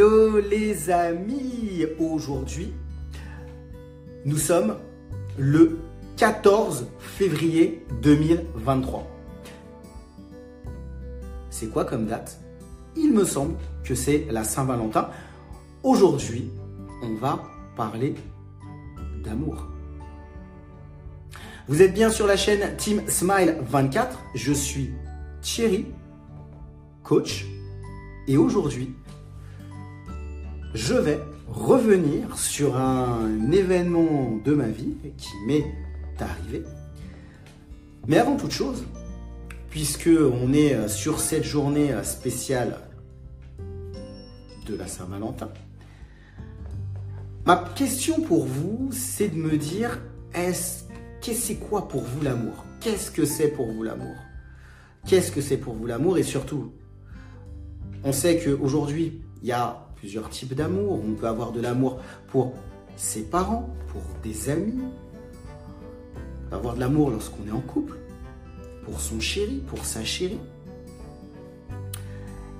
Hello les amis Aujourd'hui, nous sommes le 14 février 2023. C'est quoi comme date? Il me semble que c'est la Saint-Valentin. Aujourd'hui, on va parler d'amour. Vous êtes bien sur la chaîne Team Smile 24. Je suis Thierry, coach. Et aujourd'hui, je vais revenir sur un événement de ma vie qui m'est arrivé. Mais avant toute chose, puisque on est sur cette journée spéciale de la Saint-Valentin, ma question pour vous, c'est de me dire est-ce que c'est quoi pour vous l'amour? Qu'est-ce que c'est pour vous l'amour? Qu'est-ce que c'est pour vous l'amour? Et surtout, on sait qu'aujourd'hui, il y a plusieurs types d'amour. On peut avoir de l'amour pour ses parents, pour des amis. On peut avoir de l'amour lorsqu'on est en couple, pour son chéri, pour sa chérie.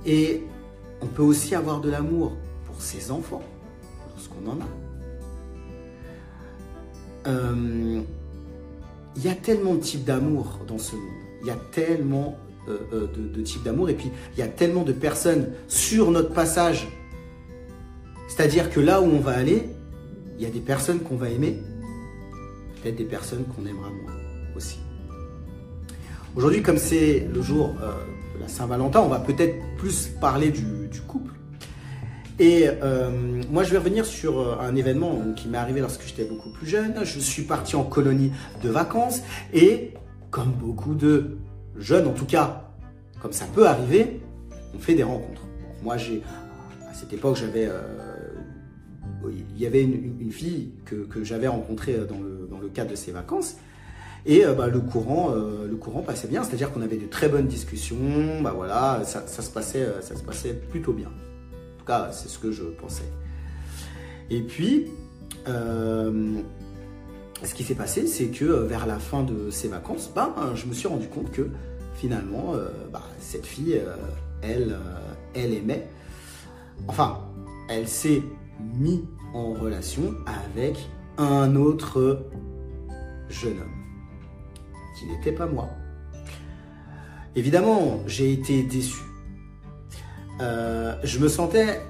Et on peut aussi avoir de l'amour pour ses enfants, lorsqu'on en a. Euh, il y a tellement de types d'amour dans ce monde. Il y a tellement euh, euh, de, de types d'amour. Et puis, il y a tellement de personnes sur notre passage c'est-à-dire que là où on va aller, il y a des personnes qu'on va aimer, peut-être des personnes qu'on aimera moins aussi. Aujourd'hui, comme c'est le jour euh, de la Saint-Valentin, on va peut-être plus parler du, couple. Et euh, moi, je vais revenir sur euh, un événement qui m'est arrivé lorsque j'étais beaucoup plus jeune. Je suis parti en colonie de vacances et, comme beaucoup de jeunes, en tout cas, comme ça peut arriver, on fait des rencontres. moi, j'ai à cette époque, j'avais il y avait une, fille que, j'avais rencontrée dans le, dans le, cadre de ces vacances. Et euh, bah, le, courant, euh, le courant passait bien, c'est-à-dire qu'on avait de très bonnes discussions, bah, voilà, ça, se passait, euh, ça se passait plutôt bien. En tout cas, c'est ce que je pensais. Et puis, ce qui s'est passé, c'est que vers la fin de ces vacances, bah, je me suis rendu compte que finalement, bah, cette fille, elle, elle aimait, enfin, elle s'est mis en relation avec un autre jeune homme qui n'était pas moi. Évidemment, j'ai été déçu. Euh, je me sentais,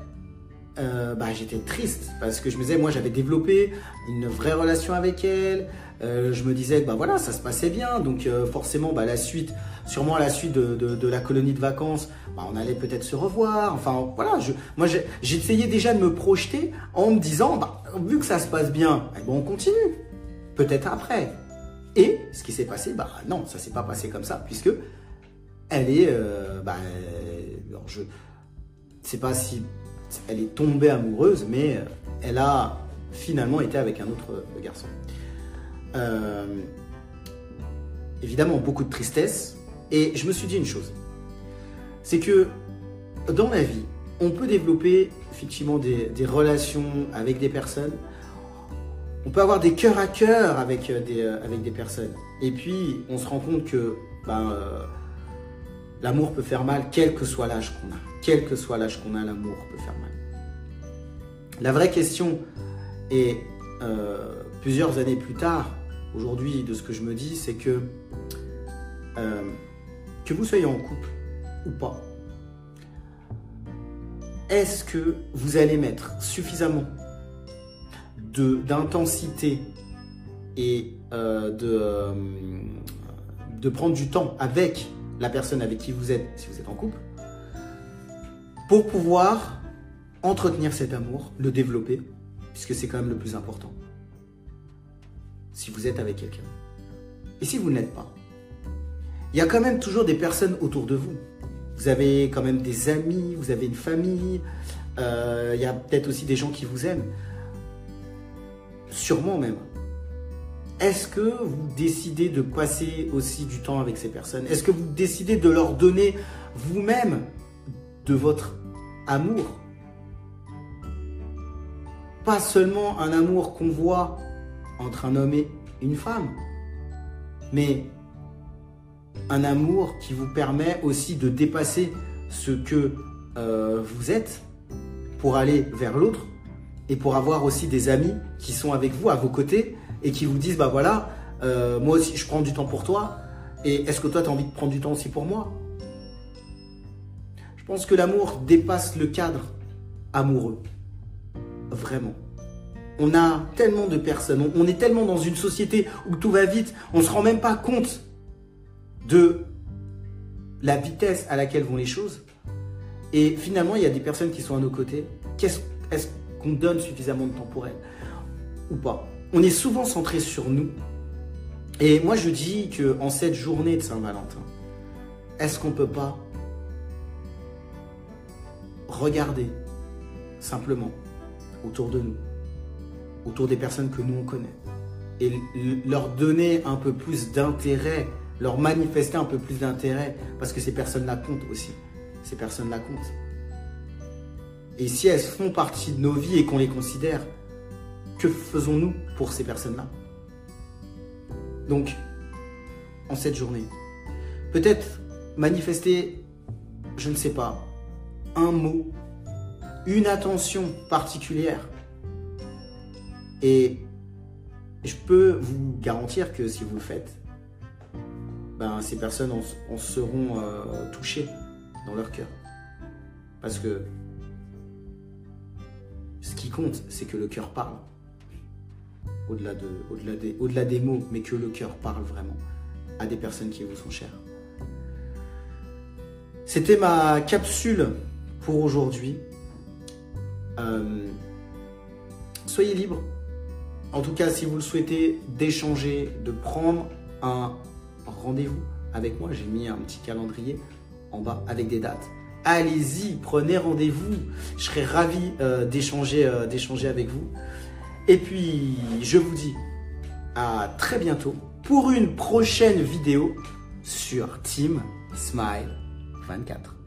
euh, bah, j'étais triste parce que je me disais, moi, j'avais développé une vraie relation avec elle. Euh, je me disais, bah voilà, ça se passait bien, donc forcément, bah, la suite, sûrement la suite de, la colonie de vacances, bah, on allait peut-être se revoir. Enfin, voilà, moi, j'essayais déjà de me projeter en me disant, bah, vu que ça se passe bien, eh ben, on continue. Peut-être après. Et ce qui s'est passé, bah non, ça s'est pas passé comme ça, puisque elle est, euh, bah, je sais pas si elle est tombée amoureuse, mais euh, elle a finalement été avec un autre garçon. Euh, évidemment, beaucoup de tristesse, et je me suis dit une chose, c'est que dans la vie, on peut développer effectivement des, relations avec des personnes, on peut avoir des cœurs à cœur avec euh, des, euh, avec des personnes, et puis on se rend compte que ben, euh, l'amour peut faire mal, quel que soit l'âge qu'on a. Quel que soit l'âge qu'on a, l'amour peut faire mal. La vraie question est, plusieurs années plus tard, aujourd'hui, de ce que je me dis, c'est que que vous soyez en couple ou pas, est-ce que vous allez mettre suffisamment d'intensité et euh, de, euh, de prendre du temps avec la personne avec qui vous êtes, si vous êtes en couple, pour pouvoir entretenir cet amour, le développer, puisque c'est quand même le plus important? Si vous êtes avec quelqu'un. Et si vous n'êtes pas, il y a quand même toujours des personnes autour de vous. Vous avez quand même des amis, vous avez une famille, euh, il y a peut-être aussi des gens qui vous aiment. Sûrement même. Est-ce que vous décidez de passer aussi du temps avec ces personnes? Est-ce que vous décidez de leur donner vous-même de votre amour? Pas seulement un amour qu'on voit entre un homme et une femme, mais un amour qui vous permet aussi de dépasser ce que euh, vous êtes pour aller vers l'autre et pour avoir aussi des amis qui sont avec vous, à vos côtés, et qui vous disent, bah voilà, euh, moi aussi je prends du temps pour toi, et est-ce que toi tu as envie de prendre du temps aussi pour moi? Je pense que l'amour dépasse le cadre amoureux. Vraiment. On a tellement de personnes, on est tellement dans une société où tout va vite, on ne se rend même pas compte de la vitesse à laquelle vont les choses. Et finalement, il y a des personnes qui sont à nos côtés. Qu'est-ce, est-ce qu'on donne suffisamment de temps pour elles Ou pas? On est souvent centré sur nous. Et moi, je dis que cette journée de Saint-Valentin, est-ce qu'on peut pas regarder simplement autour de nous, autour des personnes que nous on connaît, et leur donner un peu plus d'intérêt, leur manifester un peu plus d'intérêt, parce que ces personnes-là comptent aussi. Ces personnes-là comptent. Et si elles font partie de nos vies et qu'on les considère, que faisons-nous pour ces personnes-là? Donc, en cette journée, peut-être manifester, je ne sais pas, un mot, une attention particulière. Et je peux vous garantir que si vous le faites, ben, ces personnes en, seront euh, touchées dans leur cœur. Parce que ce qui compte, c'est que le cœur parle. Au-delà de, au-delà des, au-delà des mots, mais que le cœur parle vraiment à des personnes qui vous sont chères. C'était ma capsule pour aujourd'hui. Euh, soyez libre. En tout cas, si vous le souhaitez, d'échanger, de prendre un rendez-vous avec moi. J'ai mis un petit calendrier en bas avec des dates. Allez-y, prenez rendez-vous. Je serai ravi euh, d'échanger, euh, d'échanger avec vous. Et puis, je vous dis à très bientôt pour une prochaine vidéo sur Team Smile 24.